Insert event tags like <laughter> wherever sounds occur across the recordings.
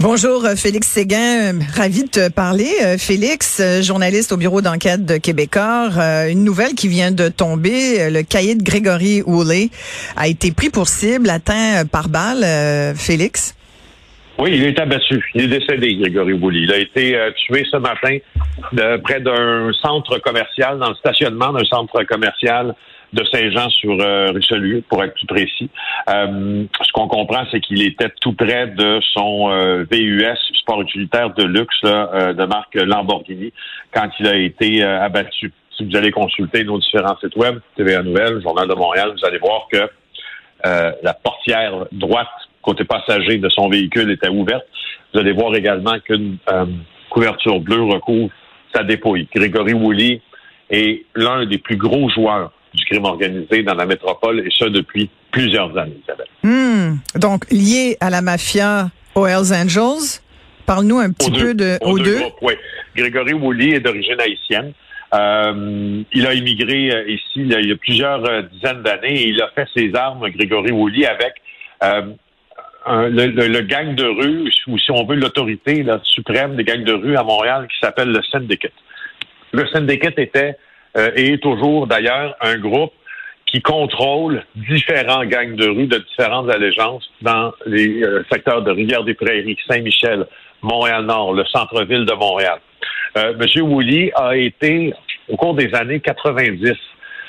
Bonjour euh, Félix Séguin, ravi de te parler. Euh, Félix, euh, journaliste au bureau d'enquête de Québécois, une nouvelle qui vient de tomber, le cahier de Grégory Woolley a été pris pour cible, atteint par balle. Félix? Oui, il est abattu. Il est décédé, Grégory Woolley. Il a été tué ce matin près d'un centre commercial, dans le stationnement d'un centre commercial de Saint-Jean sur euh, Richelieu, pour être plus précis. Euh, ce qu'on comprend, c'est qu'il était tout près de son euh, VUS, sport utilitaire de luxe de marque Lamborghini, quand il a été abattu. Si vous allez consulter nos différents sites web, TVA Nouvelles, Journal de Montréal, vous allez voir que la portière droite côté passager de son véhicule était ouverte. Vous allez voir également qu'une couverture bleue recouvre sa dépouille. Grégory Woolley est l'un des plus gros joueurs du crime organisé dans la métropole, et ce depuis plusieurs années, Isabelle. Hmm. Donc, lié à la mafia aux Hells Angels, parle-nous un petit peu de aux, deux. oui. Grégory Woolley est d'origine haïtienne. Euh, il a immigré euh, ici il y a, plusieurs euh, dizaines d'années et il a fait ses armes, Grégory Woolley, avec le, gang de rue, ou si on veut l'autorité suprême des gangs de rue à Montréal qui s'appelle le Syndicate. Le Syndicate était euh, et est toujours d'ailleurs un groupe qui contrôle différents gangs de rue de différentes allégeances dans les euh, secteurs de Rivière-des-Prairies, Saint-Michel, Montréal-Nord, le centre-ville de Montréal. Euh, Monsieur Woolley a été, au cours des années 90,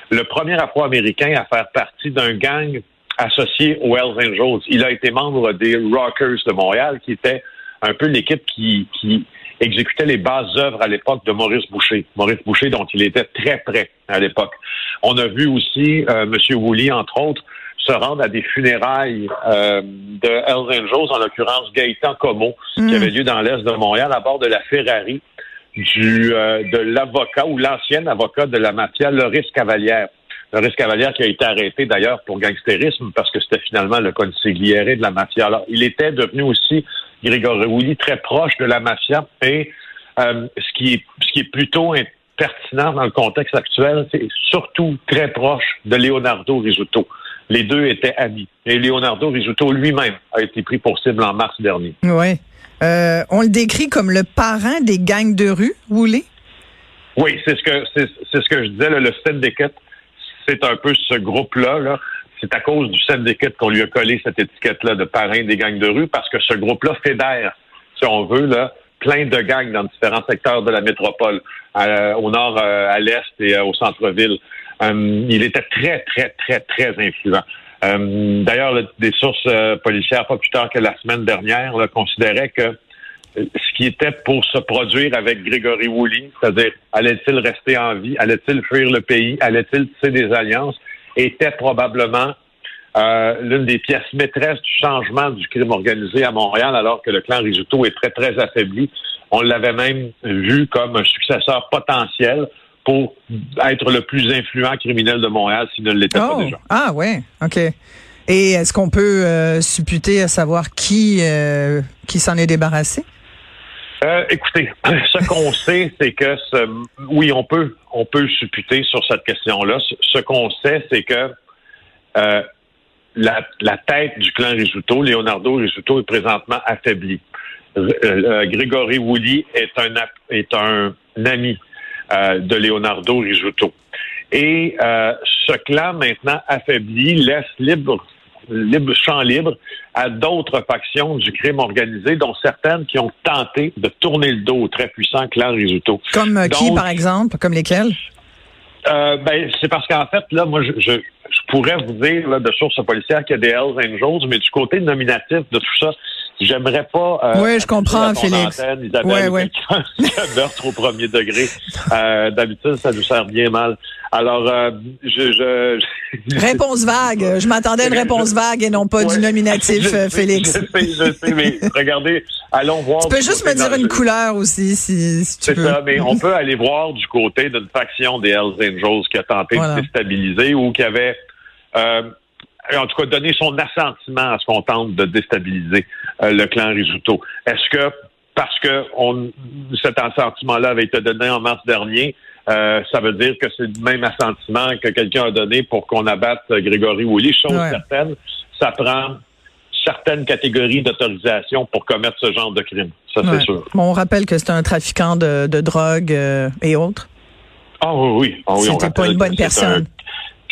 le premier Afro-Américain à faire partie d'un gang associé aux Hells Angels. Il a été membre des Rockers de Montréal, qui était un peu l'équipe qui, qui exécutait les bases œuvres à l'époque de Maurice Boucher. Maurice Boucher, dont il était très près à l'époque. On a vu aussi euh, M. Woolley, entre autres, se rendre à des funérailles euh, de Hells Angels, en l'occurrence Gaëtan Como, qui mm. avait lieu dans l'est de Montréal, à bord de la Ferrari du euh, de l'avocat ou l'ancien avocat de la mafia, Loris Cavalière. Loris Cavalière qui a été arrêté d'ailleurs pour gangstérisme parce que c'était finalement le consigliere de la mafia. Alors, il était devenu aussi Grégory Woolley, très proche de la mafia. Et euh, ce, qui est, ce qui est plutôt pertinent dans le contexte actuel, c'est surtout très proche de Leonardo Risuto. Les deux étaient amis. Et Leonardo Risuto lui-même a été pris pour cible en mars dernier. Oui. Euh, on le décrit comme le parrain des gangs de rue, Woolley? Oui, c'est ce que c'est, ce que je disais. le syndicate, c'est un peu ce groupe-là. Là c'est à cause du syndicate qu'on lui a collé cette étiquette-là de parrain des gangs de rue, parce que ce groupe-là fédère, si on veut, là, plein de gangs dans différents secteurs de la métropole, au nord, euh, à l'est et euh, au centre-ville. Euh, il était très, très, très, très influent. D'ailleurs, des sources policières, pas plus tard que la semaine dernière, considéraient que ce qui était pour se produire avec Grégory Woolley, c'est-à-dire allait-il rester en vie, allait-il fuir le pays, allait-il tisser des alliances, était probablement euh, l'une des pièces maîtresses du changement du crime organisé à Montréal, alors que le clan Risuto est très, très affaibli. On l'avait même vu comme un successeur potentiel pour être le plus influent criminel de Montréal s'il ne l'était pas oh! déjà. Ah ouais, OK. Et est-ce qu'on peut euh, supputer à savoir qui, euh, qui s'en est débarrassé? Euh, écoutez, <clears throat> ce qu'on sait, c'est que ce, oui, on peut, on peut supputer sur cette question-là. Ce, qu'on sait, c'est que euh, la, la, tête du clan Risuto, Leonardo Risuto, est présentement affaibli. Euh, Grégory Woolley est un, est un ami de Leonardo Risuto. Et ce clan maintenant affaibli laisse libre libre, champ libre à d'autres factions du crime organisé, dont certaines qui ont tenté de tourner le dos au très puissant clan Risuto. Comme euh, qui, par exemple? Comme lesquels? Euh, ben, c'est parce qu'en fait, là, moi, je, je, pourrais vous dire là, de sources policières qu'il y a des Hells Angels, mais du côté nominatif de tout ça, J'aimerais pas. Euh, oui, je comprends, Félix. Antenne, Isabelle, ouais, <laughs> meurtre au premier degré. <laughs> Euh, D'habitude, ça nous sert bien mal. Alors, euh, je, je, Réponse vague. Je m'attendais à une réponse vague et non pas du nominatif, Félix. Je sais, je sais, mais regardez, allons voir. Tu peux juste me dire une couleur aussi, si, si tu veux. C'est ça, mais on peut aller voir du côté d'une faction des Hells Angels qui a tenté de déstabiliser ou qui avait. Euh, en tout cas, donné son assentiment à ce qu'on tente de déstabiliser le clan Risuto. Est-ce que parce que on, cet assentiment-là avait été donné en mars dernier, ça veut dire que c'est le même assentiment que quelqu'un a donné pour qu'on abatte Grégory Woolley, chose certaine. Ça prend certaines catégories d'autorisation pour commettre ce genre de crime. Ça, c'est sûr. on rappelle que c'est un trafiquant de, drogue euh, et autres. Ah oui, oui. C'était pas une bonne personne.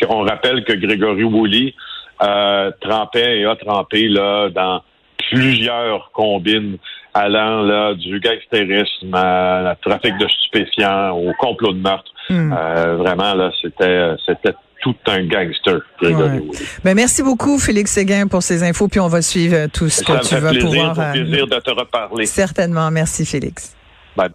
on rappelle que Grégory Woolley euh, trempait et a trempé là, dans plusieurs combines allant là, du gangsterisme à trafic de stupéfiants au complot de meurtre. Hmm. Euh, vraiment, là, c'était c'était tout un gangster, Ben, merci beaucoup, Félix Séguin, pour ces infos, puis on va suivre tout ce que tu vas pouvoir. Ça me fait plaisir de te reparler. Certainement. Merci, Félix. Bye.